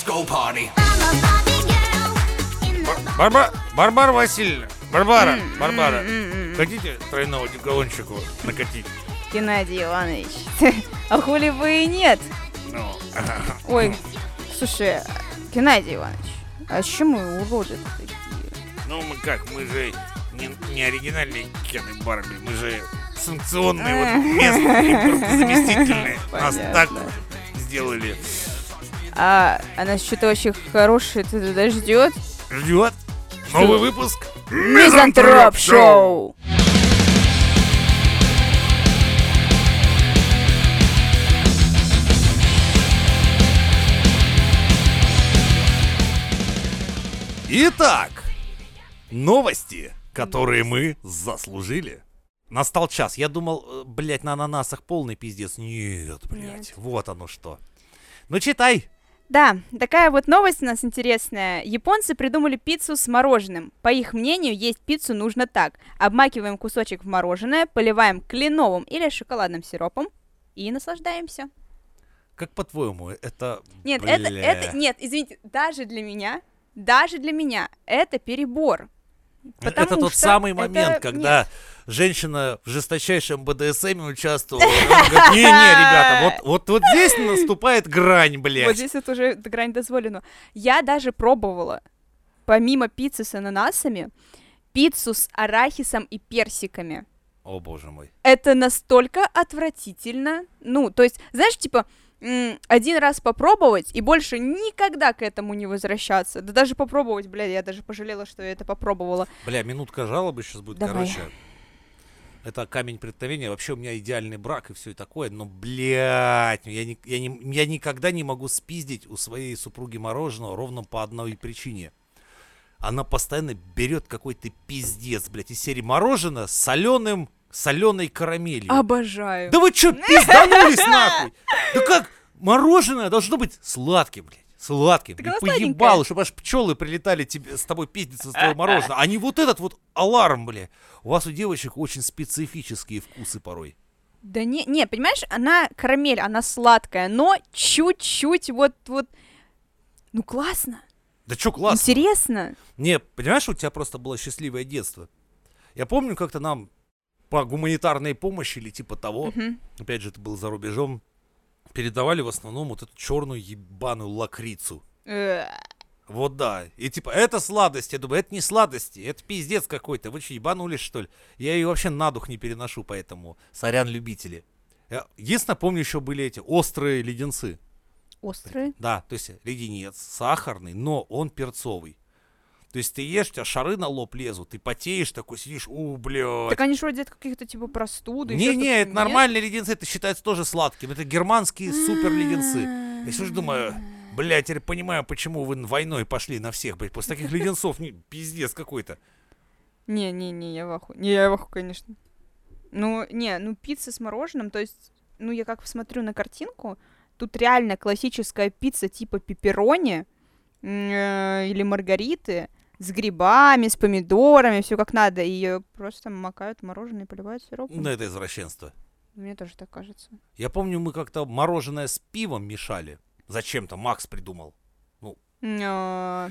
let's go party. Барбара, Барбара Васильевна, Барбара, Барбара, хотите тройного деколончику накатить? Геннадий Иванович, а хули бы и нет? Ну, Ой, слушай, Геннадий Иванович, а чем мы уроды такие? ну мы как, мы же не, не оригинальные Кен и Барби, мы же санкционные, вот местные, заместительные. Нас так сделали. А, а нас что-то очень хорошее туда ждет? Ждет новый выпуск Мизантроп Шоу! Итак, новости, которые мы заслужили. Настал час. Я думал, э, блядь, на ананасах полный пиздец. Нет, блядь, Нет. вот оно что. Ну читай. Да, такая вот новость у нас интересная. Японцы придумали пиццу с мороженым. По их мнению, есть пиццу нужно так. Обмакиваем кусочек в мороженое, поливаем кленовым или шоколадным сиропом и наслаждаемся. Как по-твоему, это... Нет, это, это, нет, извините, даже для меня, даже для меня это перебор. Потому это тот самый это- момент, когда нет. женщина в жесточайшем БДСМ участвовала. говорит, Не-не, ребята, вот, вот, вот здесь наступает грань, блядь. Вот здесь это уже грань дозволено. Я даже пробовала, помимо пиццы с ананасами, пиццу с арахисом и персиками. О, боже мой. Это настолько отвратительно. Ну, то есть, знаешь, типа, один раз попробовать и больше никогда к этому не возвращаться. Да даже попробовать, бля, я даже пожалела, что я это попробовала. Бля, минутка жалобы сейчас будет, Давай. короче. Это камень преткновения. Вообще у меня идеальный брак и все такое. Но, блядь, я, ни- я, не- я никогда не могу спиздить у своей супруги мороженого ровно по одной причине. Она постоянно берет какой-то пиздец, блядь, из серии мороженое с соленым, соленой карамелью. Обожаю. Да вы чё, пизданулись нахуй? Да как? Мороженое должно быть сладким, блядь. Сладким. Оно поебало, чтобы аж пчелы прилетали тебе, с тобой пиздиться с твоего мороженого. А не вот этот вот аларм, бля. У вас у девочек очень специфические вкусы порой. Да не, не, понимаешь, она карамель, она сладкая, но чуть-чуть вот, вот, ну классно, Да чё классно. интересно. Не, понимаешь, у тебя просто было счастливое детство. Я помню, как-то нам по гуманитарной помощи или типа того, Мгм. опять же, это было за рубежом, передавали в основном вот эту черную ебаную лакрицу. Э, Вот да. И типа, это сладость. Я думаю, это не сладости, это пиздец какой-то. Вы что, ебанулись, что ли? Я ее вообще на дух не переношу, поэтому сорян, любители. Я- Единственное, помню, еще были эти острые леденцы. Острые. Да, то есть леденец сахарный, но он перцовый. То есть ты ешь, у тебя шары на лоб лезут, ты потеешь, такой сидишь, у, блядь. Так они же вроде от каких-то типа простуды. Не-не, это нет? нормальные леденцы, это считается тоже сладким. Это германские супер леденцы. Я же думаю, блядь, теперь понимаю, почему вы войной пошли на всех, блядь. После таких леденцов, не, пиздец какой-то. Не-не-не, я в аху. Не, я в аху, конечно. Ну, не, ну пицца с мороженым, то есть, ну я как смотрю на картинку, тут реально классическая пицца типа пепперони э, или маргариты с грибами, с помидорами, все как надо, ее просто макают в мороженое и поливают сиропом. Ну, это извращенство. Мне тоже так кажется. Я помню, мы как-то мороженое с пивом мешали. Зачем-то Макс придумал. А,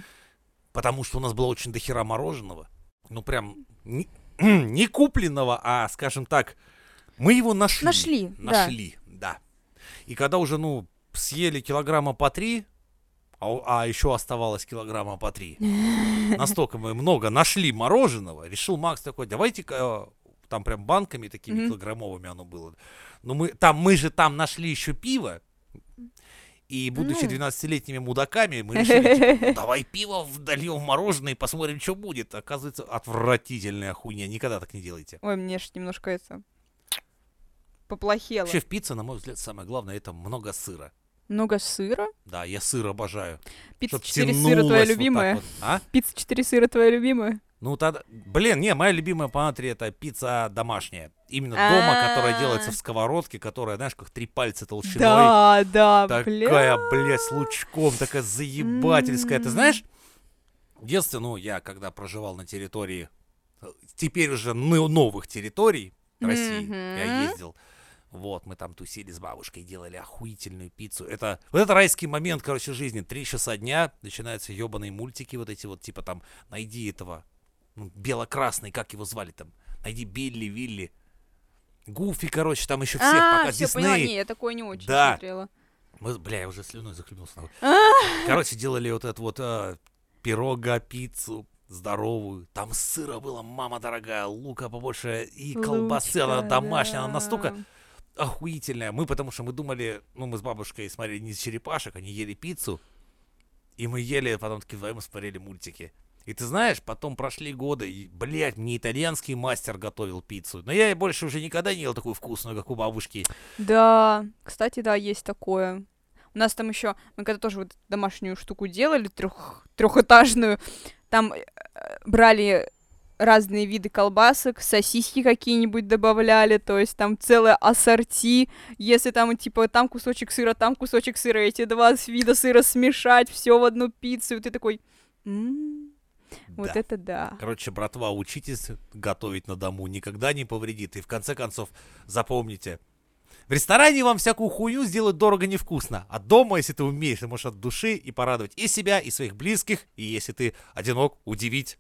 Потому что у нас было очень дохера мороженого. Ну, прям не, не купленного, а, скажем так, мы его нашли. Нашли, да. Нашли, да. И когда уже, ну, съели килограмма по три, а, а еще оставалось килограмма по три, настолько мы много нашли мороженого, решил Макс такой, давайте-ка, э, там прям банками такими Мгм. килограммовыми оно было. Но мы там, мы же там нашли еще пиво, и будучи М. 12-летними мудаками, мы решили, типа, «Ну, давай пиво дольем в мороженое и посмотрим, что будет. Оказывается, отвратительная хуйня. Никогда так не делайте. Ой, мне ж немножко это поплохело. Вообще в пицце, на мой взгляд, самое главное, это много сыра. Много сыра? Да, я сыр обожаю. Пицца Чтоб 4 сыра твоя вот любимая? вот. А? Пицца 4 сыра твоя любимая? Ну тогда, блин, не, моя любимая по натри это пицца домашняя. Именно дома, которая делается в сковородке, которая, знаешь, как три пальца толщиной. Да, да, Такая, бля. блядь, с лучком, такая заебательская. Ты знаешь, в детстве, ну, я когда проживал на территории, э, теперь уже новых территорий России, я ездил, Вот, мы там тусили с бабушкой, делали охуительную пиццу. Это, вот это райский момент, короче, жизни. Три часа дня, начинаются ебаные мультики вот эти вот, типа там, найди этого, ну, бело-красный, как его звали там, найди Билли, Вилли, Гуфи, короче, там еще всех, а, пока все, Дисней. поняла, не, я такое не очень Да. смотрела. Мы, бля, я уже слюной захлебнулся. А. Короче, делали вот эту вот а, пирога, пиццу здоровую. Там сыра было, мама дорогая, лука побольше и колбасы. Она Лучка, домашняя, она настолько да. Охуительная. Мы, потому что мы думали, ну, мы с бабушкой смотрели не черепашек, они ели пиццу. И мы ели, потом такие вдвоем смотрели мультики. И ты знаешь, потом прошли годы, и, блядь, мне итальянский мастер готовил пиццу. Но я больше уже никогда не ел такую вкусную, как у бабушки. Да, кстати, да, есть такое. У нас там еще, мы когда тоже вот домашнюю штуку делали, трех, трехэтажную, там э, брали разные виды колбасок, сосиски какие-нибудь добавляли, то есть там целое ассорти, если там типа там кусочек сыра, там кусочек сыра, эти два вида сыра смешать, все в одну пиццу, и ты такой, «М, вот Да. это да. Короче, братва, учитесь готовить на дому, никогда не повредит. И в конце концов, запомните, в ресторане вам всякую хуйню сделают дорого невкусно. А дома, если ты умеешь, ты можешь от души и порадовать и себя, и своих близких. И если ты одинок, удивить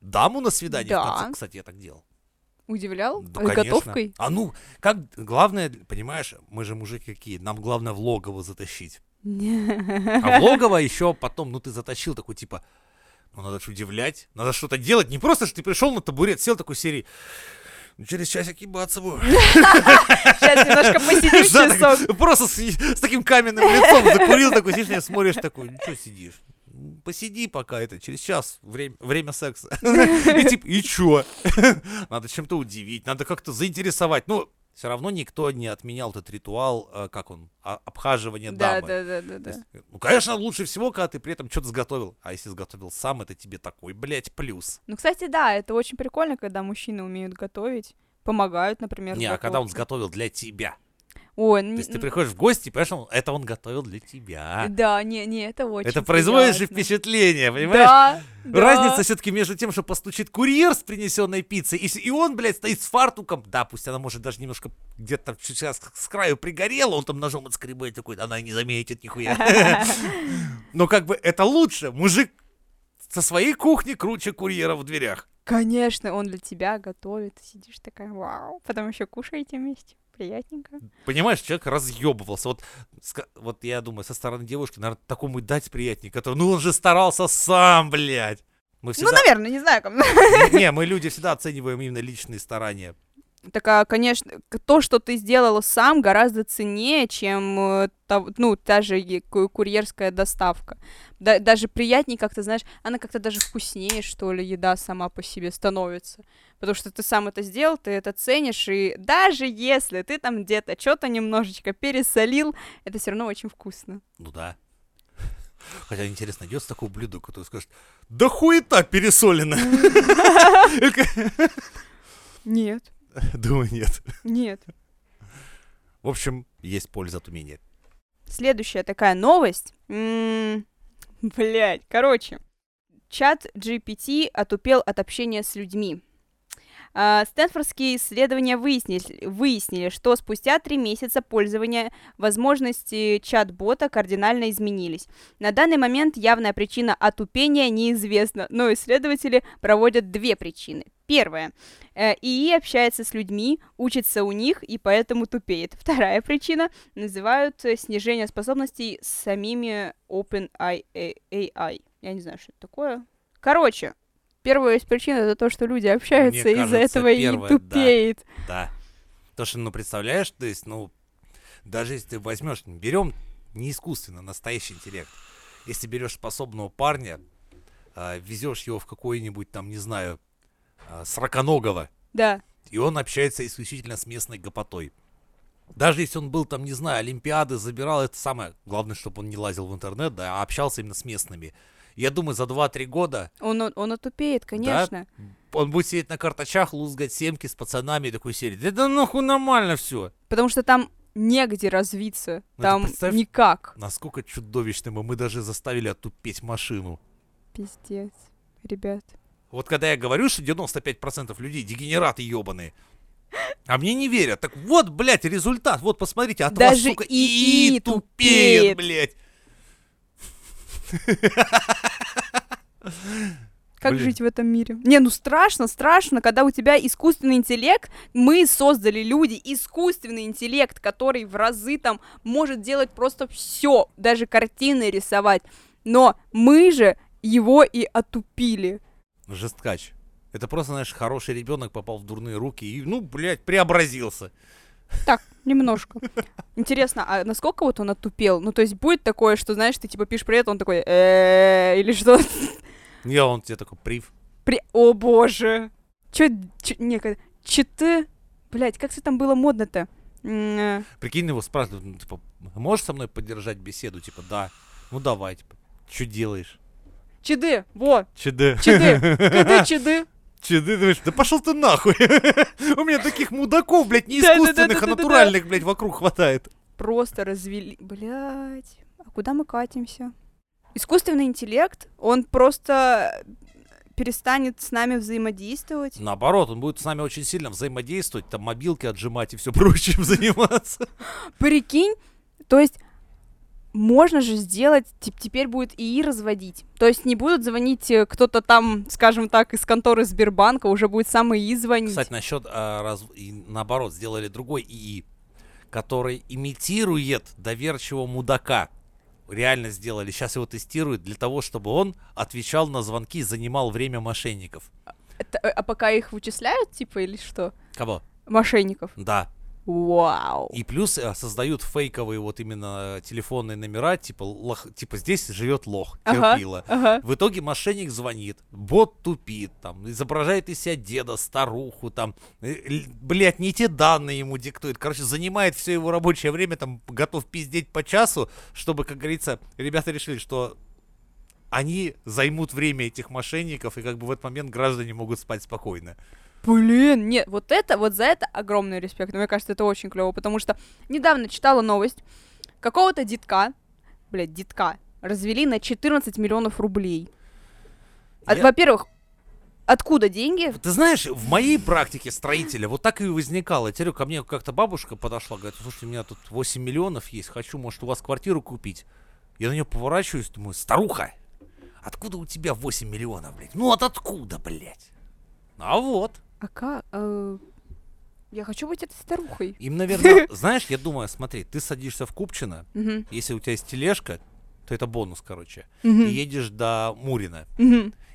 даму на свидание. В Да. конце, кстати, я так делал. Удивлял? С конечно. готовкой? А ну, как главное, понимаешь, мы же мужики какие, нам главное в логово затащить. А в логово еще потом, ну ты затащил такой типа, ну надо же удивлять, надо что-то делать. Не просто, что ты пришел на табурет, сел такой серии. «Ну, Через часик ебаться буду. Сейчас немножко посидишь часок. Просто с, таким каменным лицом закурил, такой сидишь, смотришь, такой, ну что сидишь? «Ну, Посиди пока это, через час время, время секса. И типа, и чё? Надо чем-то удивить, надо как-то заинтересовать. Ну, все равно никто не отменял этот ритуал, э, как он, а- обхаживание Да, дамы. да, да, да, да. есть, ну, конечно, лучше всего, когда ты при этом что-то сготовил. А если сготовил сам, это тебе такой, блядь, плюс. Ну, кстати, да, это очень прикольно, когда мужчины умеют готовить, помогают, например. Не, а когда он сготовил для тебя. Ой, То есть ты приходишь в гости, понимаешь, он- это он готовил для тебя. Да, не, не, это очень Это производит же впечатление, понимаешь? Да, да. Разница все-таки между тем, что постучит курьер с принесенной пиццей, и, и он, блядь, стоит с фартуком. Да, пусть она может даже немножко где-то сейчас с краю пригорела, он там ножом отскребает такой, она не заметит нихуя. Но как бы это лучше. Мужик со своей кухни круче курьера в дверях. Конечно, он для тебя готовит. Сидишь такая, вау. Потом еще кушаете вместе. Приятненько. Понимаешь, человек разъебывался. Вот, вот я думаю, со стороны девушки, наверное, такому и дать приятнее, который, ну он же старался сам, блядь. Мы Ну, всегда... наверное, не знаю, как. Не, мы люди всегда оцениваем именно личные старания. Так, а, конечно, то, что ты сделала сам, гораздо ценнее, чем, э, та- ну, та же курьерская доставка. Да- даже приятнее как-то, знаешь, она как-то даже вкуснее, что ли, еда сама по себе становится. Потому что ты сам это сделал, ты это ценишь, и даже если ты там где-то что-то немножечко пересолил, это все равно очень вкусно. Ну да. Хотя интересно, найдется такое блюдо, которое скажет, да хуета пересолено. Нет, Думаю, нет. нет. В общем, есть польза от умения. Следующая такая новость. Блять, короче. Чат GPT отупел от общения с людьми. А, Стэнфордские исследования выяснили, выяснили, что спустя три месяца пользования возможности чат-бота кардинально изменились. На данный момент явная причина отупения неизвестна, но исследователи проводят две причины. Первая. Э, ИИ общается с людьми, учится у них и поэтому тупеет. Вторая причина называют э, снижение способностей самими OpenAI. Я не знаю, что это такое. Короче, первая из причин это то, что люди общаются, из-за этого и тупеет. Да. То, что, ну, представляешь, то есть, ну, даже если ты возьмешь, берем не искусственно, настоящий интеллект. Если берешь способного парня, а, везешь его в какой-нибудь там, не знаю, а, сороконогого, Да. и он общается исключительно с местной гопотой. Даже если он был там, не знаю, Олимпиады забирал, это самое. Главное, чтобы он не лазил в интернет, да, а общался именно с местными. Я думаю, за 2-3 года Он, он, отупеет, конечно. он будет сидеть на карточах, лузгать семки с пацанами и такой серии. Да, да нахуй нормально все. Потому что там негде развиться. Ну, там никак. Насколько чудовищным, и мы даже заставили отупеть машину. Пиздец, ребят. Вот когда я говорю, что 95% людей дегенераты ебаные, А мне не верят. Так вот, блядь, результат. Вот, посмотрите, от Даже вас, сука, ИИ и тупеет, тупеет. блядь. Как Блин. жить в этом мире? Не, ну страшно, страшно, когда у тебя искусственный интеллект, мы создали люди, искусственный интеллект, который в разы там может делать просто все, даже картины рисовать. Но мы же его и отупили. Жесткач. Это просто, знаешь, хороший ребенок попал в дурные руки и, ну, блядь, преобразился. Так, немножко. Интересно, а насколько вот он отупел? Ну, то есть будет такое, что, знаешь, ты типа пишешь привет, он такой или что? Я он тебе такой прив. При... О боже! Чё, чё не, как- читы? Блять, как это там было модно-то? Прикинь, его спрашивают, ну, типа, можешь со мной поддержать беседу? Типа, да. Ну, давай, типа. Что делаешь? Чиды, во, ЧД. чиды, кады чиды. ЧД, думаешь, да пошел ты нахуй. У меня таких мудаков, блядь, не искусственных, а натуральных, блядь, вокруг хватает. Просто развели, блять. А куда мы катимся? Искусственный интеллект, он просто перестанет с нами взаимодействовать. Наоборот, он будет с нами очень сильно взаимодействовать, там мобилки отжимать и все прочим заниматься. Прикинь, то есть можно же сделать, тип- теперь будет ИИ разводить. То есть не будут звонить э, кто-то там, скажем так, из конторы Сбербанка, уже будет сам ИИ звонить. Кстати, насчет а, раз... и наоборот, сделали другой ИИ, который имитирует доверчивого мудака. Реально сделали. Сейчас его тестируют для того, чтобы он отвечал на звонки и занимал время мошенников. Э, а пока их вычисляют, типа, или что? Кого? Мошенников. Да. Вау. И плюс э, создают фейковые вот именно э, телефонные номера, типа, лох, типа здесь живет лох, Ага. терпила. Ага. В итоге мошенник звонит, бот тупит, там, изображает из себя деда, старуху, там, блять, не те данные ему диктует. Короче, занимает все его рабочее время, там, готов пиздеть по часу, чтобы, как говорится, ребята решили, что они займут время этих мошенников, и как бы в этот момент граждане могут спать спокойно. Блин, нет, вот это, вот за это огромный респект. Мне кажется, это очень клево, потому что недавно читала новость. Какого-то детка, блядь, детка, развели на 14 миллионов рублей. От- Я- Во-первых, откуда деньги? Ты знаешь, в моей практике строителя вот так и возникало. Я говорю, ко мне как-то бабушка подошла, говорит, слушайте, у меня тут 8 миллионов есть, хочу, может, у вас квартиру купить. Я на нее поворачиваюсь, думаю, старуха, откуда у тебя 8 миллионов, блядь? Ну, от откуда, блядь? А вот. А как? Э, Я хочу быть этой старухой. Им, наверное, знаешь, я думаю, смотри, ты садишься в Купчино, если у тебя есть тележка, то это бонус, короче. И едешь до Мурина.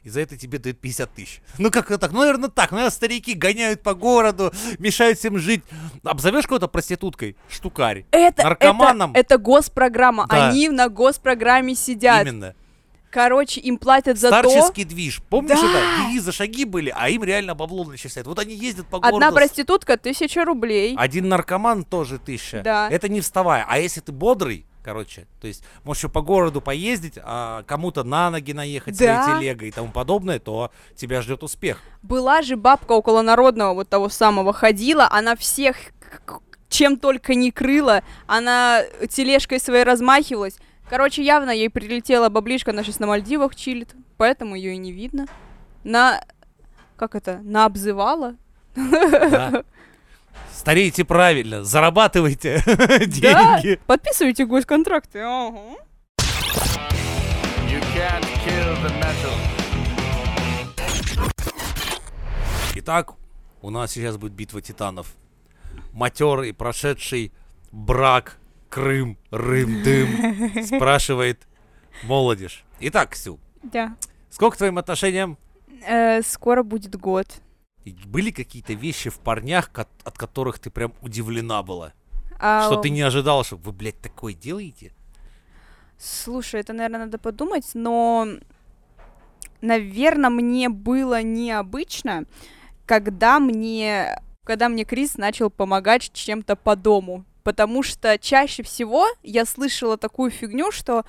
И за это тебе дают 50 тысяч. Ну как это так? Ну, наверное, так. Ну, наверное, старики гоняют по городу, мешают всем жить. Обзовешь кого-то проституткой? Штукарь. Это, Наркоманам? это, это госпрограмма. Да. Они на госпрограмме сидят. Именно. Короче, им платят за то. Старческий движ. Помнишь Да. это? Девизы шаги были, а им реально бабло начисляют. Вот они ездят по городу. Одна проститутка тысяча рублей. Один наркоман тоже тысяча. Да. Это не вставая. А если ты бодрый, короче, то есть можешь еще по городу поездить, а кому-то на ноги наехать Да. своей телегой и тому подобное, то тебя ждет успех. Была же бабка около народного вот того самого ходила, она всех чем только не крыла, она тележкой своей размахивалась. Короче, явно ей прилетела баблишка, она сейчас на Мальдивах чилит, поэтому ее и не видно. На... Как это? На обзывала? Да. Старейте правильно, зарабатывайте Да, деньги. подписывайте госконтракты. ага. You can't kill the metal. Итак, у нас сейчас будет битва титанов. Матерый, прошедший брак, Крым, Рым, Дым, спрашивает молодежь. Итак, Ксю, Да. сколько твоим отношениям Э, скоро будет год. И были какие-то вещи в парнях, от которых ты прям удивлена была? А, Что ты не ожидала, что вы, блядь, такое делаете? Слушай, это, наверное, надо подумать, но, наверное, мне было необычно, когда мне, когда мне Крис начал помогать чем-то по дому. Потому что чаще всего я слышала такую фигню, что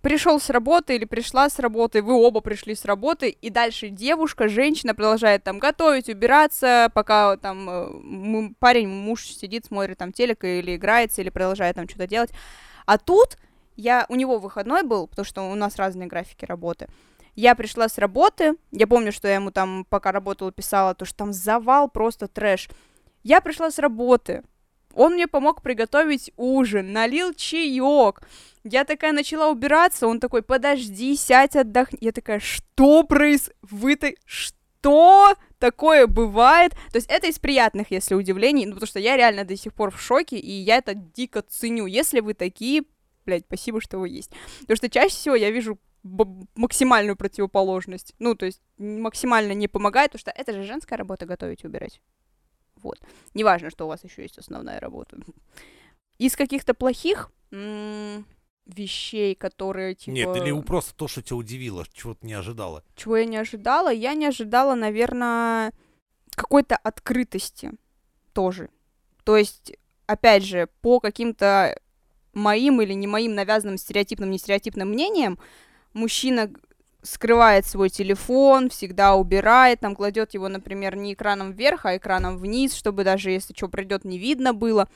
пришел с работы или пришла с работы, вы оба пришли с работы, и дальше девушка, женщина продолжает там готовить, убираться, пока там э, парень, муж сидит, смотрит там телек или играется, или продолжает там что-то делать. А тут я, у него выходной был, потому что у нас разные графики работы. Я пришла с работы, я помню, что я ему там, пока работала, писала, то, что там завал, просто трэш. Я пришла с работы, он мне помог приготовить ужин, налил чаек. Я такая начала убираться, он такой, подожди, сядь, отдохни. Я такая, что происходит? Вы так... Что такое бывает? То есть это из приятных, если удивлений, ну, потому что я реально до сих пор в шоке, и я это дико ценю. Если вы такие, блядь, спасибо, что вы есть. Потому что чаще всего я вижу максимальную противоположность. Ну, то есть максимально не помогает, потому что это же женская работа готовить и убирать. Вот. Неважно, что у вас еще есть основная работа. Из каких-то плохих м- вещей, которые типа... Нет, или просто то, что тебя удивило, чего ты не ожидала. Чего я не ожидала? Я не ожидала, наверное, какой-то открытости тоже. То есть, опять же, по каким-то моим или не моим навязанным стереотипным, не стереотипным мнениям, мужчина скрывает свой телефон, всегда убирает, там кладет его, например, не экраном вверх, а экраном вниз, чтобы даже если что придет, не видно было.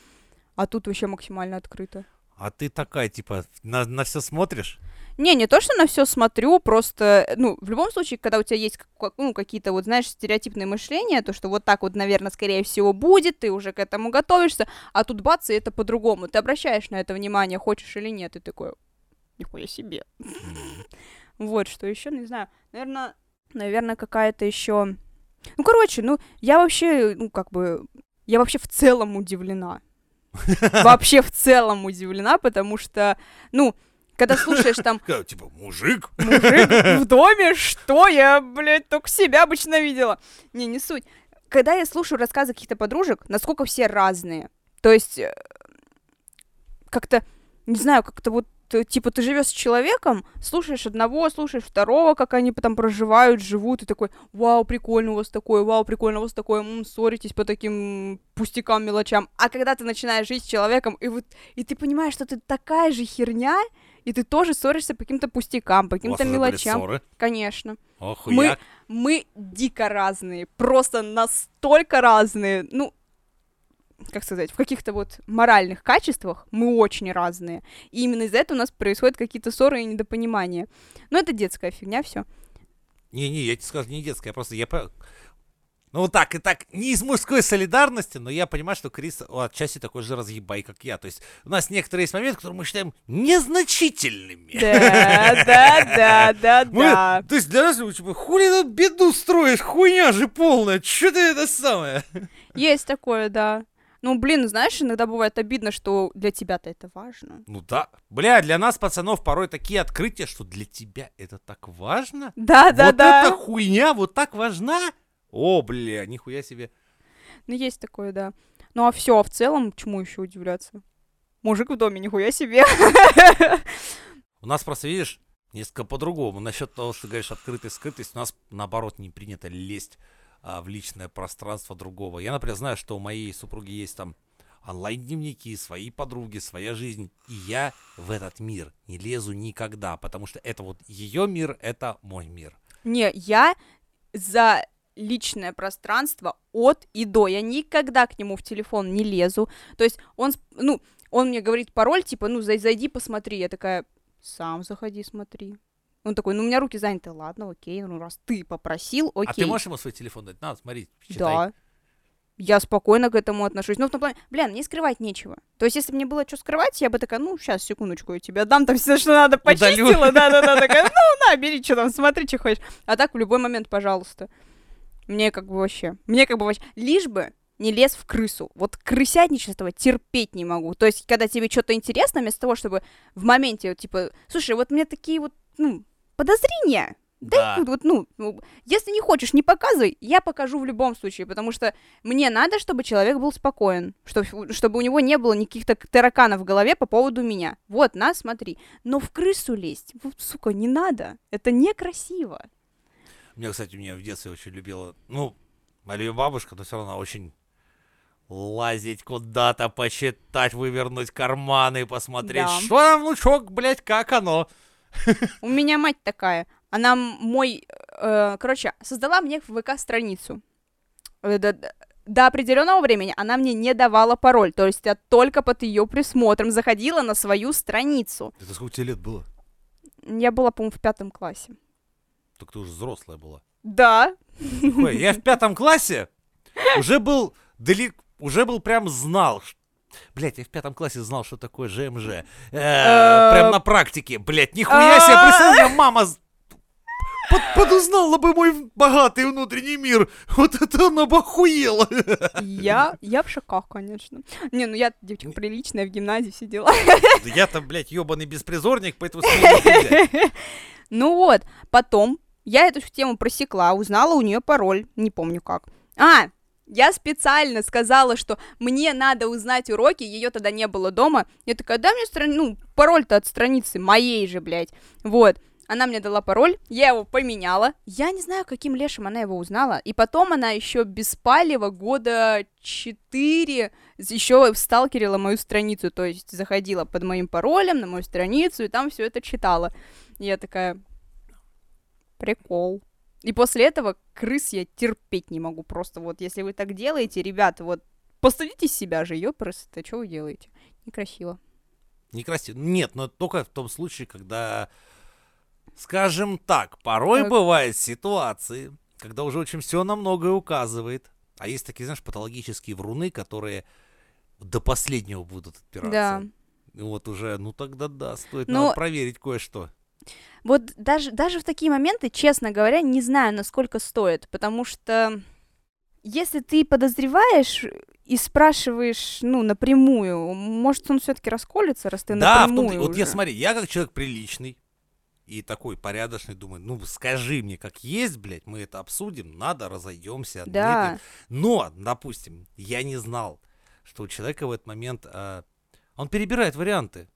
А тут вообще максимально открыто. А ты такая, типа, на, на все смотришь? Не, не то, что на все смотрю, просто, ну, в любом случае, когда у тебя есть ну, какие-то, вот, знаешь, стереотипные мышления, то, что вот так вот, наверное, скорее всего будет, ты уже к этому готовишься, а тут бац, и это по-другому. Ты обращаешь на это внимание, хочешь или нет, и такой, нихуя себе. Вот, что еще, не знаю, наверное, наверное, какая-то еще... Ну, короче, ну, я вообще, ну, как бы, я вообще в целом удивлена. Вообще в целом удивлена, потому что, ну, когда слушаешь там Типа, мужик? мужик в доме, что я, блядь, только себя обычно видела. Не, не суть. Когда я слушаю рассказы каких-то подружек, насколько все разные. То есть, э, как-то, не знаю, как-то вот, типа, ты живешь с человеком, слушаешь одного, слушаешь второго, как они там проживают, живут, и такой, вау, прикольно у вас такое, вау, прикольно у вас такое, м, ссоритесь по таким пустякам, мелочам. А когда ты начинаешь жить с человеком, и вот, и ты понимаешь, что ты такая же херня, и ты тоже ссоришься по каким-то пустякам, по каким-то мелочам. ссоры? Конечно. Охуя. Мы дико разные, просто настолько разные. Ну, как сказать, в каких-то вот моральных качествах мы очень разные. И именно из-за этого у нас происходят какие-то ссоры и недопонимания. Но это детская фигня, все. Не-не, я тебе скажу, не детская, я просто я по- Ну вот так и так, не из мужской солидарности, но я понимаю, что Крис отчасти такой же разъебай, как я. То есть у нас некоторые есть моменты, которые мы считаем незначительными. Да, да, да, да, Мы- да. То есть для нас, ну, типа, хули тут беду строишь, хуйня же полная, что ты это самое? Есть такое, да. Ну, блин, знаешь, иногда бывает обидно, что для тебя-то это важно. Ну да. Бля, для нас, пацанов, порой такие открытия, что для тебя это так важно? Да, да, вот да. эта хуйня вот так важна? О, бля, нихуя себе. Ну, есть такое, да. Ну, а все, а в целом, чему еще удивляться? Мужик в доме, нихуя себе. У нас просто, видишь, несколько по-другому. Насчет того, что ты говоришь открытость, скрытость, у нас, наоборот, не принято лезть а, в личное пространство другого. Я, например, знаю, что у моей супруги есть там онлайн-дневники, свои подруги, своя жизнь. И я в этот мир не лезу никогда, потому что это вот ее мир, это мой мир. Не, я за личное пространство от и до. Я никогда к нему в телефон не лезу. То есть он, ну, он мне говорит пароль, типа, ну, зай- зайди, посмотри. Я такая, сам заходи, смотри. Он такой, ну, у меня руки заняты. Ладно, окей, ну, раз ты попросил, окей. А ты можешь ему свой телефон дать? На, смотри, читай. Да. Я спокойно к этому отношусь. Ну, в том плане, блин, мне скрывать нечего. То есть, если бы мне было что скрывать, я бы такая, ну, сейчас, секундочку, я тебе отдам там все, что надо, почистила. Да-да-да, такая, ну, на, бери, что там, смотри, что хочешь. А так в любой момент, пожалуйста. Мне как бы вообще, мне как бы вообще, лишь бы не лез в крысу. Вот крысятничество терпеть не могу. То есть, когда тебе что-то интересно, вместо того, чтобы в моменте, вот, типа, слушай, вот мне такие вот, ну, подозрения, Да. Дай, вот, ну, ну, если не хочешь, не показывай, я покажу в любом случае, потому что мне надо, чтобы человек был спокоен, чтобы, чтобы у него не было никаких так тараканов в голове по поводу меня. Вот, на, смотри. Но в крысу лезть, вот, сука, не надо. Это некрасиво. Меня, кстати, меня в детстве очень любила, ну, моя бабушка, но все равно очень лазить куда-то, посчитать, вывернуть карманы, посмотреть, Да. что там, внучок, блядь, как оно? У меня мать такая. Она мой, э, короче, создала мне в ВК страницу. Э, До, до- до определенного времени она мне не давала пароль, то есть я только под ее присмотром заходила на свою страницу. Это сколько тебе лет было? Я была, по-моему, в пятом классе. Так ты уже взрослая была. Да. Ой, я в пятом классе уже был далеко, уже был прям знал. Блять, я в пятом классе знал, что такое ЖМЖ. Э, Прям на практике. Блять, нихуя себе, представь, меня мама под- подузнала бы мой богатый внутренний мир. Вот это она бы охуела. Я, я в шоках, конечно. Не, ну я девочка приличная, в гимназии все дела. Да Я-то, блядь, ебаный беспризорник, поэтому. Ну вот, потом я эту тему просекла, узнала у нее пароль, не помню как. А, я специально сказала, что мне надо узнать уроки, ее тогда не было дома. Я такая, дай мне страни... ну, пароль-то от страницы моей же, блядь. Вот. Она мне дала пароль, я его поменяла. Я не знаю, каким лешим она его узнала. И потом она еще без палева года 4 еще сталкерила мою страницу. То есть заходила под моим паролем на мою страницу и там все это читала. Я такая, прикол. И после этого крыс я терпеть не могу. Просто вот, если вы так делаете, ребята, вот, постыдитесь себя же, ёпрст, что вы делаете? Некрасиво. Некрасиво. Нет, но только в том случае, когда, скажем так, порой Так. бывают ситуации, когда уже очень все на многое указывает. А есть такие, знаешь, патологические вруны, которые до последнего будут отпираться. Да. И вот уже, ну тогда да, стоит Ну, проверить кое-что. Вот даже, даже в такие моменты, честно говоря, не знаю, насколько стоит, потому что если ты подозреваешь и спрашиваешь, ну, напрямую, может, он все-таки расколется, раз ты да, напрямую вот я смотри, я как человек приличный и такой порядочный думаю, ну скажи мне, как есть, блядь, мы это обсудим, надо, разойдемся. Да, Но, допустим, я не знал, что у человека в этот момент а, он перебирает варианты.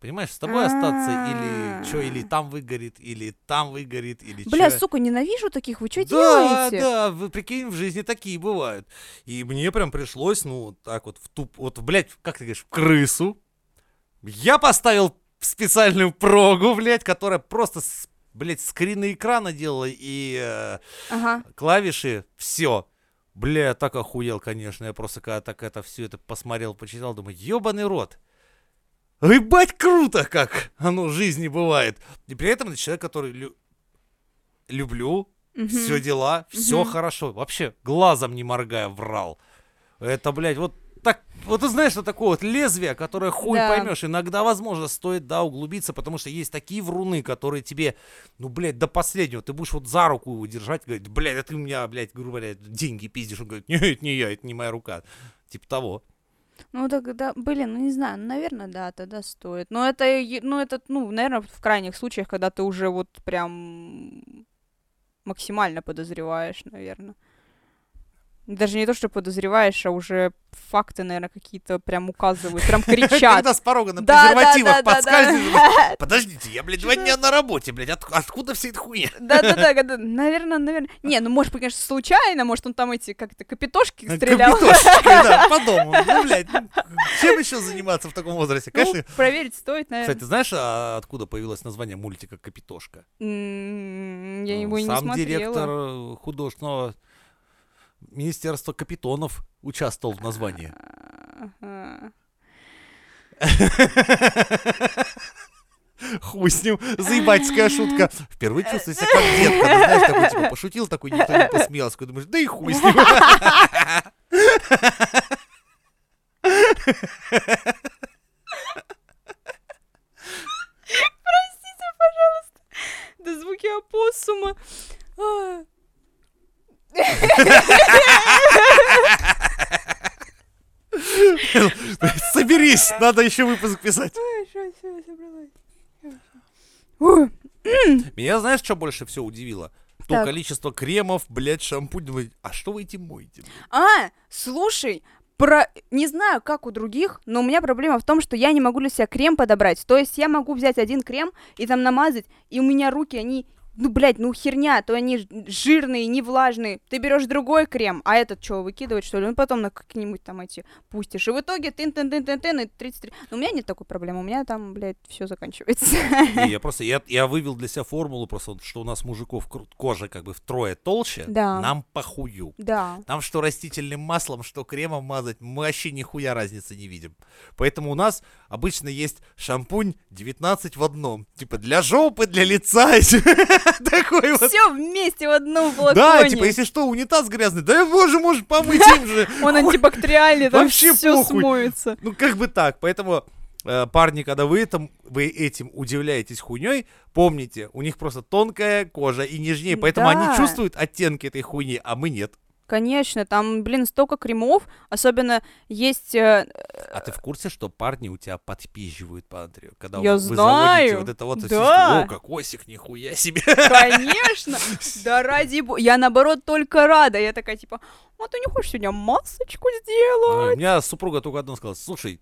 Понимаешь, с тобой остаться или что, или там выгорит, или там выгорит, или бля, чё. сука, ненавижу таких, вы что Да, делаете? да, вы прикинь, в жизни такие бывают. И мне прям пришлось, ну, так вот в туп, вот, блядь, как ты говоришь, в крысу. Я поставил специальную прогу, блядь, которая просто, блядь, скрины экрана делала и э, Ага. клавиши, все. Бля, я так охуел, конечно. Я просто когда так это все это посмотрел, почитал, думаю, ебаный рот. Ебать круто, как оно в жизни бывает. И при этом это человек, который лю- люблю, мгм. все дела, все Мгм. хорошо. Вообще, глазом не моргая, врал. Это, блядь, вот так, вот ты знаешь, что такое вот лезвие, которое хуй Да. поймешь. Иногда, возможно, стоит, да, углубиться, потому что есть такие вруны, которые тебе, ну, блядь, до последнего, ты будешь вот за руку его держать, говорить, блядь, это ты у меня, блядь, грубо говоря, деньги пиздишь. Он говорит, нет, это не я, это не моя рука. Типа того. Ну тогда, блин, ну не знаю, ну, наверное, да, тогда стоит. Но это, ну это, ну, наверное, в крайних случаях, когда ты уже вот прям максимально подозреваешь, наверное. Даже не то, что подозреваешь, а уже факты, наверное, какие-то прям указывают, прям кричат. Когда с порога на презервативах подскальзываешь. Подождите, я, блядь, два дня на работе, блядь, от- откуда вся эта хуйня? Да-да-да, наверное, наверное. Не, ну, может, конечно, случайно, может, он там эти, как-то, капитошки стрелял. Капитошечкой, да, по дому. Ну, блядь, ну, чем еще заниматься в таком возрасте? Ну, Конечно, проверить стоит, наверное. Кстати, знаешь, а откуда появилось название мультика «Капитошка»? Я Ну, его не Сам смотрела. директор э, художественного министерства капитонов участвовал в названии. Хуй с ним, заебательская шутка. Впервые чувствую себя как дед, когда, знаешь, такой, типа, пошутил, такой, никто не посмеялся. Такой думаешь, да и хуй с ним. Да звуки опоссума. Соберись, надо еще выпуск писать. Меня знаешь, что больше всего удивило? То Так. количество кремов, блядь, шампунь. А что вы этим моете? А, слушай, про... не знаю, как у других, но у меня проблема в том, что я не могу для себя крем подобрать. То есть я могу взять один крем и там намазать, и у меня руки, они, ну, блядь, ну херня, то они жирные, не влажные. Ты берешь другой крем, а этот что, выкидывать, что ли? Ну, потом на какие-нибудь там эти пустишь. И в итоге тын тын тын тын тын и 33. Но у меня нет такой проблемы, у меня там, блядь, все заканчивается. Не, я просто, я, я вывел для себя формулу просто, что у нас мужиков кожа как бы втрое толще, Да. нам похую. Да. Там что растительным маслом, что кремом мазать, мы вообще нихуя разницы не видим. Поэтому у нас обычно есть шампунь 19 в одном. Типа для жопы, для лица. Такой вот. Все вместе в одном флаконе. Да, типа, если что, унитаз грязный, да боже, может помыть им же. Он антибактериальный, там все смоется. Ну, как бы так. Поэтому, э, парни, когда вы, этом, вы этим удивляетесь хуйней, помните, у них просто тонкая кожа и нежнее, поэтому Да. они чувствуют оттенки этой хуйни, а мы нет. Конечно, там, блин, столько кремов, особенно есть... э, А ты в курсе, что парни у тебя подпизживают по Андрею? Когда Я вы заводите знаю. вот это вот, Да. о, кокосик, нихуя себе. Конечно! Да ради бога. Я, наоборот, только рада. Я такая, типа, а ты не хочешь сегодня масочку Не, У сделать? меня супруга только одно сказала, слушай,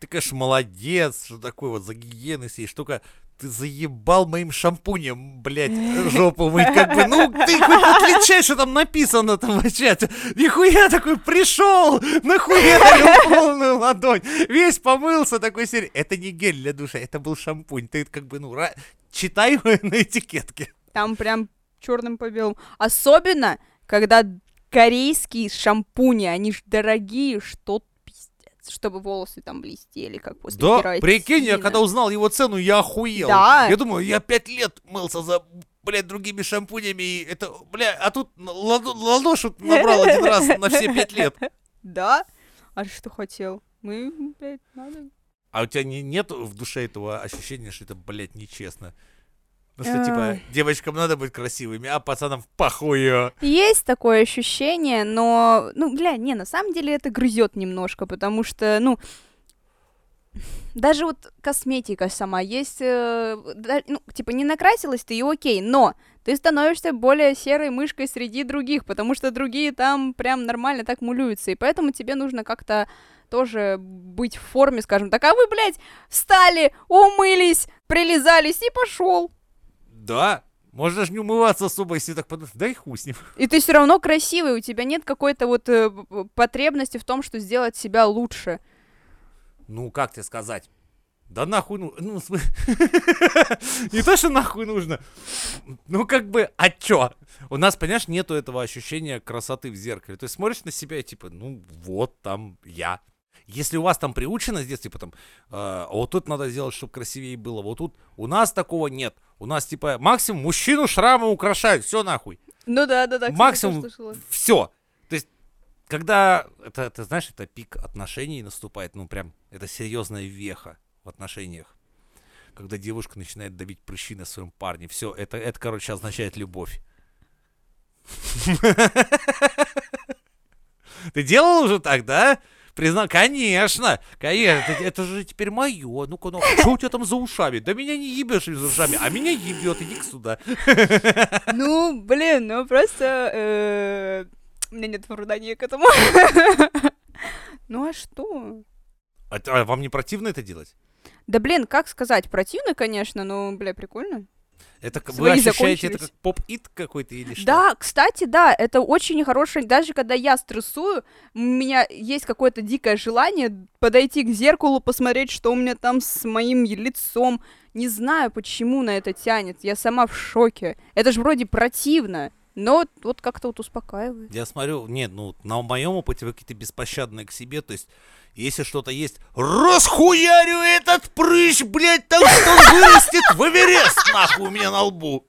ты, конечно, молодец, что такой вот за гигиеной сидишь, только ты заебал моим шампунем, блядь, жопу мыть, как бы, ну, ты хоть отличай, что там написано там в чате. Нихуя такой пришел, нахуя полную ладонь, весь помылся такой серии. Это не гель для душа, это был шампунь. Ты как бы, ну, читай на этикетке. Там прям черным по белому. Особенно, когда корейские шампуни, они ж дорогие, что чтобы волосы там блестели, как после Да, прикинь, я когда узнал его цену, я охуел. Да. Я думаю, я пять лет мылся за, блядь, другими шампунями, и это, бля, а тут ладо- ладошу набрал один раз на все пять лет. Да? А что хотел? Мы, блядь, надо... А у тебя не, нет в душе этого ощущения, что это, блядь, нечестно? Ну что, типа, девочкам надо быть красивыми, а пацанам похуй. Есть такое ощущение, но, ну, бля, не, на самом деле это грызет немножко, потому что, ну, даже вот косметика сама есть, э, да, ну, типа, не накрасилась ты, и окей, но ты становишься более серой мышкой среди других, потому что другие там прям нормально так мулюются, и поэтому тебе нужно как-то тоже быть в форме, скажем так, а вы, блядь, встали, умылись, прилизались и пошел. Да, можно же не умываться особо, если так подумать. Да и хуй с ним. И ты все равно красивый, у тебя нет какой-то вот э, потребности в том, что сделать себя лучше. Ну, как тебе сказать? Да нахуй, ну, ну, не то, что нахуй нужно. Ну, как бы, а чё? У нас, понимаешь, нету этого ощущения красоты в зеркале. То есть смотришь на себя и типа, ну, вот там я. Если у вас там приучено с детства, типа там, э, вот тут надо сделать, чтобы красивее было, вот тут у нас такого нет. У нас, типа, максимум мужчину шрамы украшают, все нахуй. Ну да, да, да. Максимум все. То есть, когда это, это, знаешь, это пик отношений наступает, ну прям, это серьезная веха в отношениях. Когда девушка начинает давить прыщи на своем парне. Все, это, это, короче, означает любовь. Ты делал уже так, да? Признал, конечно, конечно, это, это же теперь мое. Ну-ка, ну, что у тебя там за ушами? Да меня не ебешь за ушами, а меня ебет, иди сюда. Ну, блин, ну просто... э, У меня нет оправдания к этому. Ну а что? А, а вам не противно это делать? Да блин, как сказать, противно, конечно, но, бля, прикольно. Это вы ощущаете это как поп-ит какой-то или что? Да, кстати, да, это очень хорошее. Даже когда я стрессую, у меня есть какое-то дикое желание подойти к зеркалу, посмотреть, что у меня там с моим лицом. Не знаю, почему на это тянет. Я сама в шоке. Это же вроде противно, но вот- как-то вот успокаивает. Я смотрю, нет, ну, на моем опыте вы какие-то беспощадные к себе, то есть, если что-то есть, расхуярю этот прыщ, блядь, так что он вырастет в Эверест, нахуй, у меня на лбу.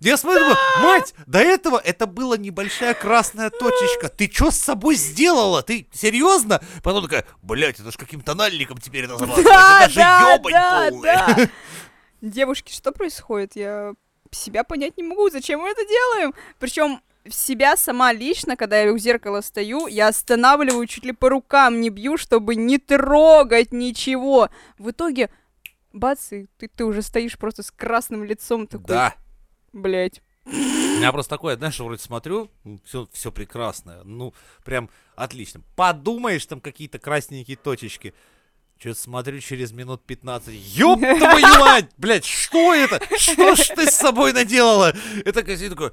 Я смотрю, думаю, мать, до этого это была небольшая красная точечка. Ты что с собой сделала? Ты серьезно? Потом такая, блядь, это ж каким тональником теперь это замазывать. Да, это же да, ёбань да, полная. да. Девушки, что происходит? Я себя понять не могу. Зачем мы это делаем? Причем себя сама лично, когда я у зеркала стою, я останавливаю, чуть ли по рукам не бью, чтобы не трогать ничего. В итоге, бац, и ты, ты уже стоишь просто с красным лицом такой, Да. блять. У меня просто такое, знаешь, вроде смотрю, все, все прекрасно, ну, прям отлично. Подумаешь, там какие-то красненькие точечки. Что-то смотрю через минут 15. Ёб твою мать! Блядь, что это? Что ж ты с собой наделала? Это как такой,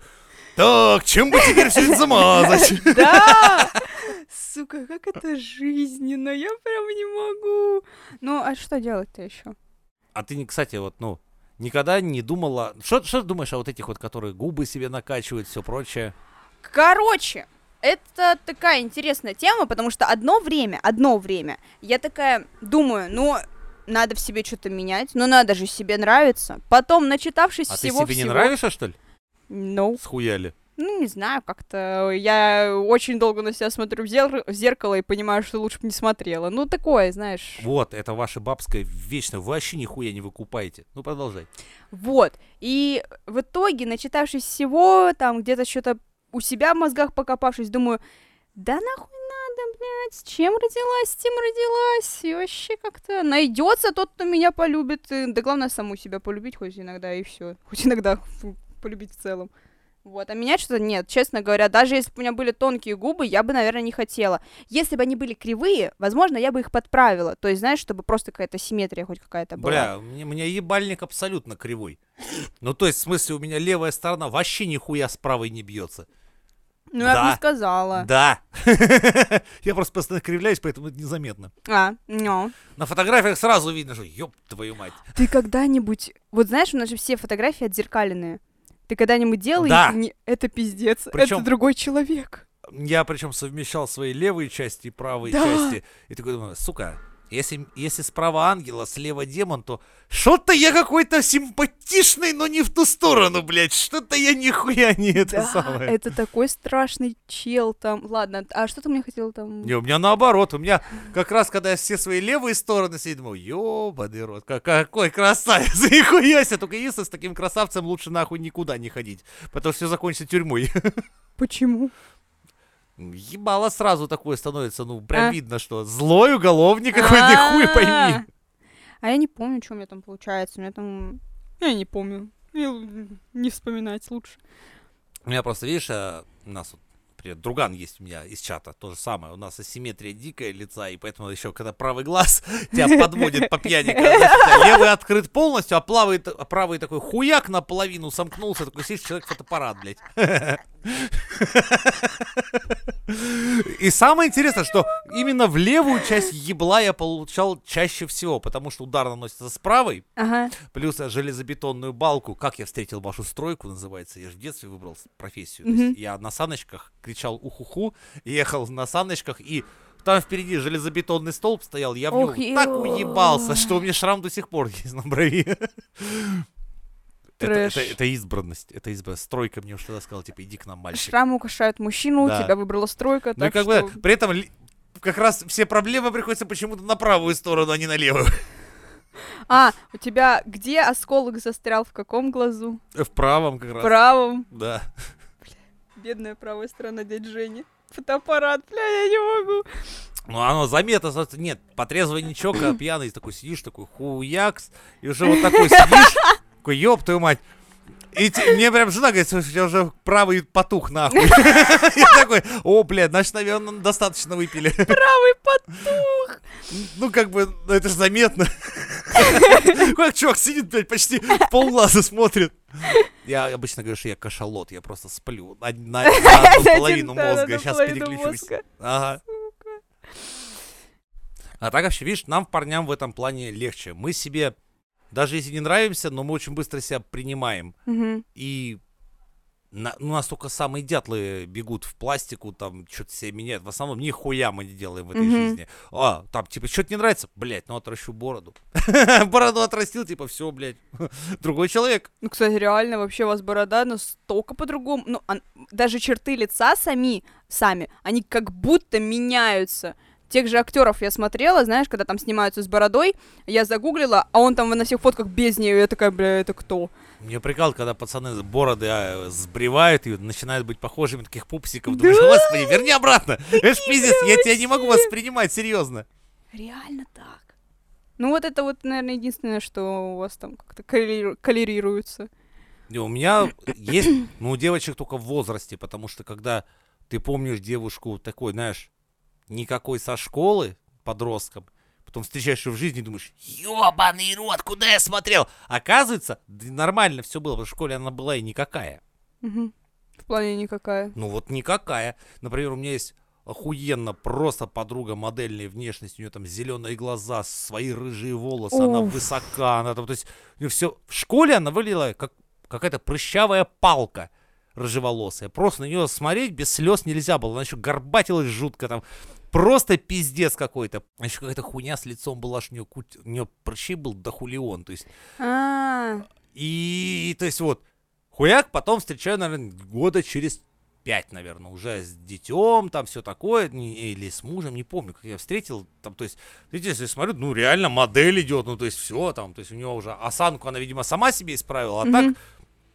так, чем бы теперь все это замазать? Да! Сука, как это жизненно, я прям не могу. Ну, а что делать-то еще? А ты, кстати, вот, ну, никогда не думала... Что, что ты думаешь о вот этих вот, которые губы себе накачивают, все прочее? Короче, это такая интересная тема, потому что одно время, одно время, я такая думаю, ну, надо в себе что-то менять, но надо же себе нравиться. Потом, начитавшись А ты всего себе не всего- нравишься, что ли? Ну, Схуяли. ну, не знаю, как-то я очень долго на себя смотрю в, зер- в зеркало и понимаю, что лучше бы не смотрела. Ну, такое, знаешь. Вот, это ваше бабское вечно. Вы вообще нихуя не выкупаете. Ну, продолжай. Вот. И в итоге, начитавшись всего, там где-то что-то у себя в мозгах покопавшись, думаю, да нахуй надо, блядь, чем родилась, тем родилась. И вообще как-то найдется тот, кто меня полюбит. И, да главное, саму себя полюбить хоть иногда, и все. Хоть иногда полюбить в целом. Вот, а менять что-то нет, честно говоря. Даже если бы у меня были тонкие губы, я бы, наверное, не хотела. Если бы они были кривые, возможно, я бы их подправила. То есть, знаешь, чтобы просто какая-то симметрия хоть какая-то была. Бля, у меня, у меня ебальник абсолютно кривой. Ну, то есть, в смысле, у меня левая сторона вообще нихуя с правой не бьется. Ну, я бы Да. не сказала. Да. Я просто постоянно кривляюсь, поэтому это незаметно. А, ну. На фотографиях сразу видно, что ёб твою мать. Ты когда-нибудь... Вот знаешь, у нас же все фотографии отзеркаленные. Ты когда-нибудь делал Да. Не- Это пиздец. Причём- Это другой человек. Я причем совмещал свои левые части и правые Да. части. И такой думаю, сука, если, если справа ангела, слева демон, то что-то я какой-то симпатичный, но не в ту сторону, блядь. Что-то я нихуя не это да, самое. это такой страшный чел там. Ладно, а что ты мне хотел там? Не, у меня наоборот. У меня как раз, когда я все свои левые стороны думаю, ёбаный рот, как- какой красавец, нихуя себе. Только если с таким красавцем лучше нахуй никуда не ходить, потому что все закончится тюрьмой. Почему? Ебало сразу такое становится, ну, прям А? видно, что злой уголовник какой-то, хуй пойми. А я не помню, что у меня там получается. У меня там... Я не помню. Не вспоминать лучше. У меня просто, видишь, э, у нас вот, например, друган есть у меня из чата, то же самое. У нас асимметрия дикая лица, и поэтому еще, когда правый глаз тебя подводит по пьяни, когда, тебя левый открыт полностью, а правый, а правый такой хуяк наполовину сомкнулся, такой сидишь, человек фотоаппарат, блядь. И самое интересное, что именно в левую часть ебла я получал чаще всего, потому что удар наносится с правой, Ага. Плюс железобетонную балку. Как я встретил вашу стройку, называется. Я же в детстве выбрал профессию. Мгм. я на саночках кричал ухуху, ехал на саночках и там впереди железобетонный столб стоял, я в него Ох, так уебался, что у меня шрам до сих пор есть на брови. Это, Трэш. это, это избранность, это избранность. Стройка мне уж тогда сказала, типа, иди к нам, мальчик. Шрамы украшают мужчину, Да. тебя выбрала стройка, Ну и как что... бы при этом как раз все проблемы приходятся почему-то на правую сторону, а не на левую. А, у тебя где осколок застрял, в каком глазу? В правом как В раз. правом. Да. Бедная правая сторона дядь Жени. Фотоаппарат, бля, я не могу. Ну, оно заметно, нет, потрезвый ничего, когда пьяный такой сидишь, такой хуякс, и уже вот такой сидишь, такой, ёб твою мать. И те- мне прям жена говорит, слушай, у тебя уже правый потух нахуй. Я такой, о, блядь, значит, наверное, достаточно выпили. Правый потух. Ну, как бы, ну, это же заметно. Как чувак сидит, блядь, почти полглаза смотрит. Я обычно говорю, что я кашалот, я просто сплю на, на- на одну половину мозга, сейчас переключусь. Ага. А так вообще, видишь, нам, парням, в этом плане легче. Мы себе, даже если не нравимся, но мы очень быстро себя принимаем. Мгм. И на, ну, настолько самые дятлы бегут в пластику, там, что-то себя меняют. В основном нихуя мы не делаем в этой Мгм. жизни. А, там, типа, что-то не нравится? Блять, ну отращу бороду. Бороду отрастил, типа, все, блядь. Другой человек. Ну, кстати, реально, вообще у вас борода настолько по-другому. Ну, даже черты лица сами, сами, они как будто меняются. Тех же актеров я смотрела, знаешь, когда там снимаются с бородой, я загуглила, а он там на всех фотках без нее, я такая, бля, это кто? Мне прикал, когда пацаны бороды а, сбривают и начинают быть похожими на таких пупсиков. Да. Думаешь, господи, верни обратно. Это ж пиздец, я тебя не могу воспринимать, серьезно. Реально так. Ну, вот это вот, наверное, единственное, что у вас там как-то коллери- коллерируется. У меня есть, ну, у девочек только в возрасте, потому что когда ты помнишь девушку такой, знаешь, никакой со школы, подростком, потом встречаешь ее в жизни и думаешь, ёбаный рот, куда я смотрел? Оказывается, да нормально все было, в школе она была и никакая. Мгм. В плане никакая. Ну вот никакая. Например, у меня есть охуенно просто подруга модельной внешности, у нее там зеленые глаза, свои рыжие волосы, она Уф. высока, она там, то есть, все в школе она выглядела как какая-то прыщавая палка рыжеволосая. Просто на нее смотреть без слез нельзя было. Она еще горбатилась жутко там. Просто пиздец какой-то. Еще какая-то хуйня с лицом была, аж у нее, куть... у нее прыщей был дохулион. То есть, А, и, то есть вот, хуяк, потом встречаю, наверное, года через пять, наверное, уже с детем, там все такое, или с мужем, не помню, как я встретил, там, то есть, видите, если смотрю, ну, реально модель идет, ну, то есть, все там, то есть, у него уже осанку она, видимо, сама себе исправила, а Мгм. так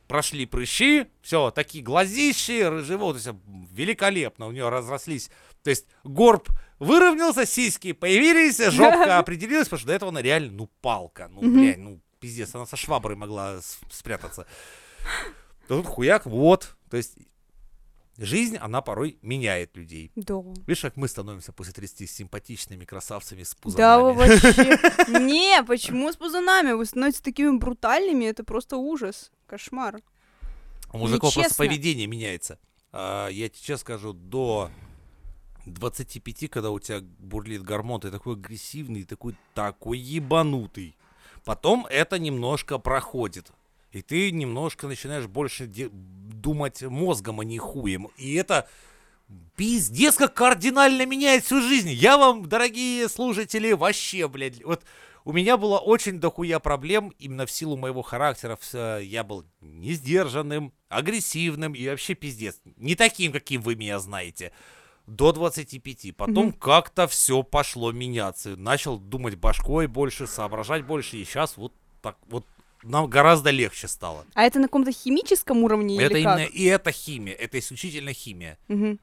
прошли прыщи, все, такие глазищи, рыжевого, то есть, великолепно у нее разрослись, то есть, горб выровнялся, сиськи появились, жопка определилась, потому что до этого она реально, ну, палка, ну, блядь, ну, пиздец, она со шваброй могла спрятаться. Тут хуяк, вот, то есть, жизнь, она порой меняет людей. да. Видишь, как мы становимся после 30 симпатичными красавцами с Да, пузанами. вы вообще. Не, почему с пузанами? Вы становитесь такими брутальными, это просто ужас. Кошмар. У мужиков просто поведение меняется. А, я тебе скажу, до 25, когда у тебя бурлит гормон, ты такой агрессивный, такой, такой ебанутый. Потом это немножко проходит. И ты немножко начинаешь больше де- думать мозгом, а не хуем. И это пиздец как кардинально меняет всю жизнь. Я вам, дорогие слушатели, вообще, блядь, вот у меня было очень дохуя проблем именно в силу моего характера. Я был не сдержанным, агрессивным и вообще пиздец. Не таким, каким вы меня знаете. До 25. Потом Мгм. как-то все пошло меняться. Начал думать башкой больше, соображать больше. И сейчас вот так вот нам гораздо легче стало. А это на каком-то химическом уровне это или именно как? и это химия, это исключительно химия. Мгм.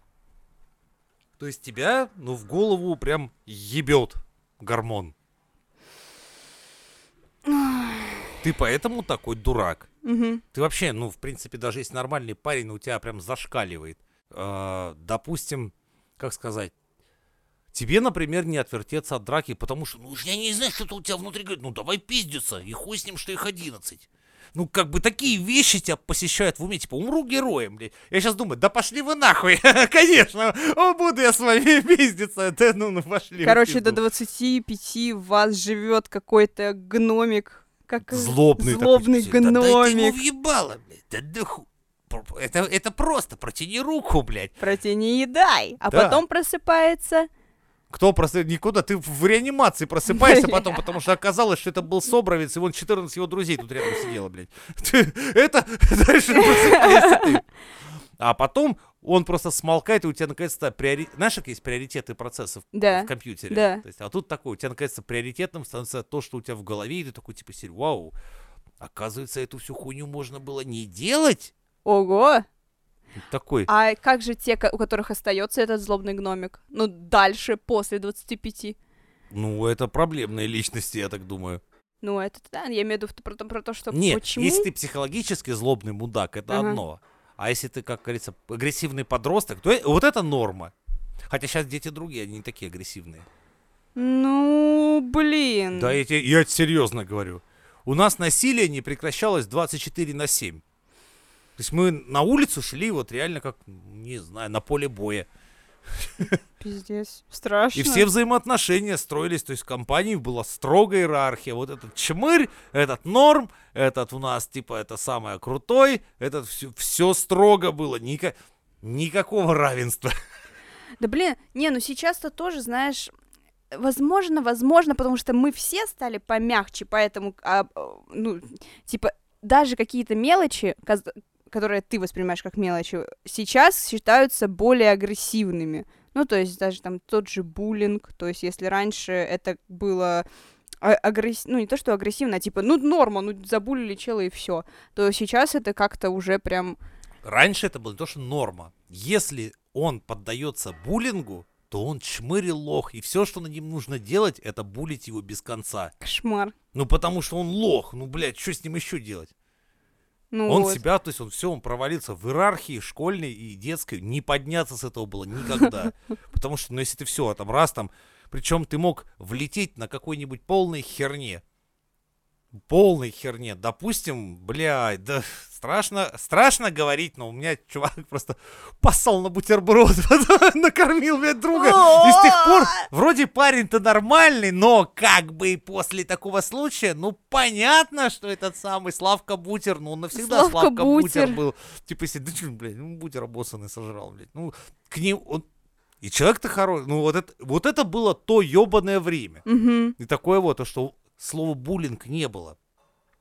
То есть тебя, ну, в голову прям ебет гормон. Ты поэтому такой дурак. Мгм. Ты вообще, ну, в принципе, даже если нормальный парень, у тебя прям зашкаливает. А, допустим, как сказать, тебе, например, не отвертеться от драки, потому что, ну, я не знаю, что-то у тебя внутри говорит, ну, давай пиздиться, и хуй с ним, что их 11. Ну, как бы такие вещи тебя посещают в уме, типа, умру героем, блядь. Я сейчас думаю, да пошли вы нахуй, конечно, о, буду я с вами пиздиться, да ну, ну, пошли. Короче, до пизду. 25 в вас живет какой-то гномик. Как... Злобный такой, Злобный типа, «Да дайте ему гномик. въебало, блядь, да да ху- Пр- Это, это просто, протяни руку, блядь. Протяни и дай. А Да. потом просыпается. Кто просто никуда, ты в реанимации просыпаешься потом, потому что оказалось, что это был Собровец, и вон 14 его друзей тут рядом сидело, блядь. Это дальше ты. А потом он просто смолкает, и у тебя наконец-то приори... Знаешь, как есть приоритеты процессов Да. в компьютере? Да. То есть, а тут такой, у тебя наконец-то приоритетом становится то, что у тебя в голове, и ты такой, типа, вау, оказывается, эту всю хуйню можно было не делать? Ого. Такой, А как же те, у которых остается этот злобный гномик? Ну, дальше, после 25. ну, это проблемные личности, я так думаю. Ну, это да, я имею в виду про, то- про то, что Нет, почему... если ты психологически злобный мудак, это Ага. одно. А если ты, как говорится, агрессивный подросток, то э- вот это норма. Хотя сейчас дети другие, они не такие агрессивные. Ну, блин. Да, я тебе я серьезно говорю. У нас насилие не прекращалось 24 на 7. То есть мы на улицу шли вот реально как, не знаю, на поле боя. Пиздец. Страшно. И все взаимоотношения строились, то есть в компании была строгая иерархия. Вот этот чмырь, этот норм, этот у нас типа это самое крутой, этот все, все строго было, ника- никакого равенства. Да блин, не, ну сейчас-то тоже, знаешь, возможно, возможно, потому что мы все стали помягче, поэтому, а, ну, типа, даже какие-то мелочи, которые ты воспринимаешь как мелочи, сейчас считаются более агрессивными. Ну, то есть даже там тот же буллинг, то есть если раньше это было агресс... ну не то что агрессивно, а типа, ну норма, ну забулили чела и все, то сейчас это как-то уже прям Раньше это было не то, что норма. Если он поддается буллингу, то он чмырь и лох, и все, что над ним нужно делать, это булить его без конца. кошмар. Ну, потому что он лох, ну, блядь, что с ним еще делать? Ну он вот. себя, то есть он все, он провалился в иерархии школьной и детской, не подняться с этого было никогда. Потому что, ну, если ты все, там, раз там, причем ты мог влететь на какой-нибудь полной херне, полной херне, допустим, блядь, да страшно, страшно говорить, но у меня чувак просто поссал на бутерброд, накормил, блядь, друга, и с тех пор вроде парень-то нормальный, но как бы после такого случая, ну понятно, что этот самый Славка Бутер, ну он навсегда Славка Славка Бутер Бутер. был, типа если, да чё, блядь, ну бутер обоссанный сожрал, блядь, ну к ним, он И человек-то хороший. Ну, вот это, вот это было то ебаное время. Мгм. И такое вот, то, что слова буллинг не было.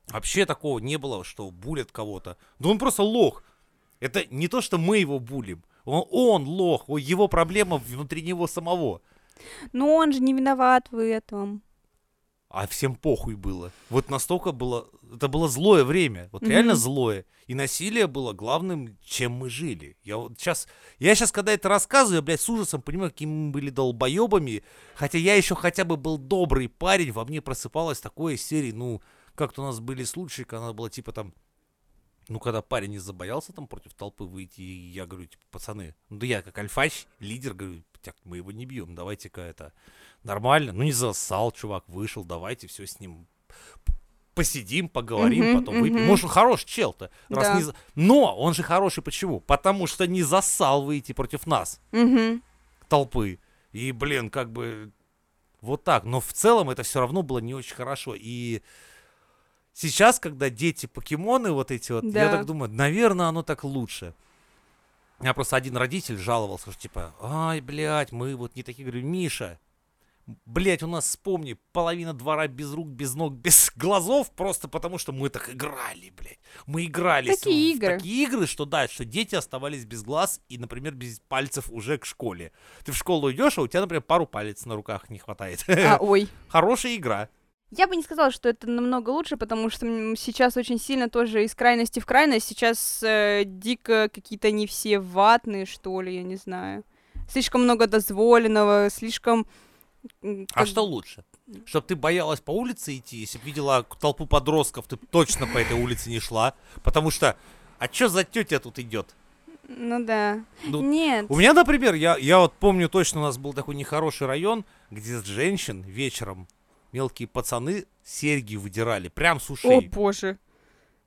Вообще такого не было, что булят кого-то. Да он просто лох. Это не то, что мы его булим. Он, он лох, его проблема внутри него самого. Ну он же не виноват в этом. А всем похуй было. Вот настолько было... Это было злое время. Вот реально Мгм. злое. И насилие было главным, чем мы жили. Я вот сейчас... Я сейчас, когда это рассказываю, я, блядь, с ужасом понимаю, какими мы были долбоебами. Хотя я еще хотя бы был добрый парень, во мне просыпалось такое серии, ну, как-то у нас были случаи, когда было типа там... Ну, когда парень не забоялся там против толпы выйти, я говорю, типа, пацаны, ну да я как альфач, лидер, говорю, так, мы его не бьем, давайте-ка это нормально. Ну, не зассал, чувак, вышел, давайте все с ним посидим, поговорим, Мгм, потом выпьем. мгм. Может, он хороший чел-то. Раз Да. не за- Но он же хороший почему? Потому что не зассал выйти против нас, Мгм. толпы. И, блин, как бы вот так. Но в целом это все равно было не очень хорошо. И сейчас, когда дети покемоны вот эти вот, я Да. так думаю, наверное, оно так лучше. У меня просто один родитель жаловался, что типа, ай, блядь, мы вот не такие. Говорю, Миша, блядь, у нас, вспомни, половина двора без рук, без ног, без глазов, просто потому что мы так играли, блядь. Мы играли с- Такие в игры. такие игры, что да, что дети оставались без глаз и, например, без пальцев уже к школе. Ты в школу идешь, а у тебя, например, пару палец на руках не хватает. А, ой. Хорошая игра. Я бы не сказала, что это намного лучше, потому что сейчас очень сильно тоже из крайности в крайность. Сейчас э, дико какие-то не все ватные, что ли, я не знаю. Слишком много дозволенного, слишком... А как- что лучше? Чтоб ты боялась по улице идти, если б видела толпу подростков, ты точно по этой улице не шла. Потому что, а чё за тетя тут идет? Ну да. Ну, Нет. У меня, например, я, я вот помню точно, у нас был такой нехороший район, где с женщин вечером мелкие пацаны серьги выдирали, прям с О ушей. боже.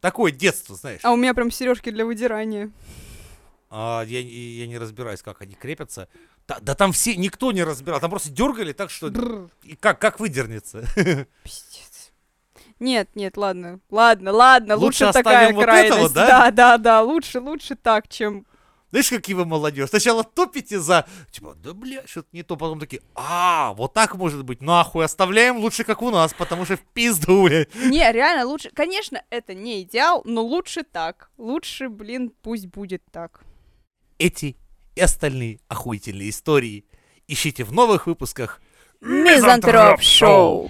Такое детство, знаешь. А у меня прям сережки для выдирания. А, я, я не разбираюсь, как они крепятся. Да, да там все, никто не разбирал, там просто дергали так, что... Бррр. И как, как выдернется? Пиздец. Нет, нет, ладно, ладно, ладно, Лучше лучше, такая вот крайность. этого, да? да, да, да, лучше, лучше так, чем Знаешь, какие вы молодежь? Сначала топите за, типа, да бля, что-то не то, потом такие, а, вот так может быть, нахуй, оставляем лучше, как у нас, потому что в пизду, бля. Не, реально лучше. Конечно, это не идеал, но лучше так. Лучше, блин, пусть будет так. Эти и остальные охуительные истории ищите в новых выпусках Мизантроп Шоу.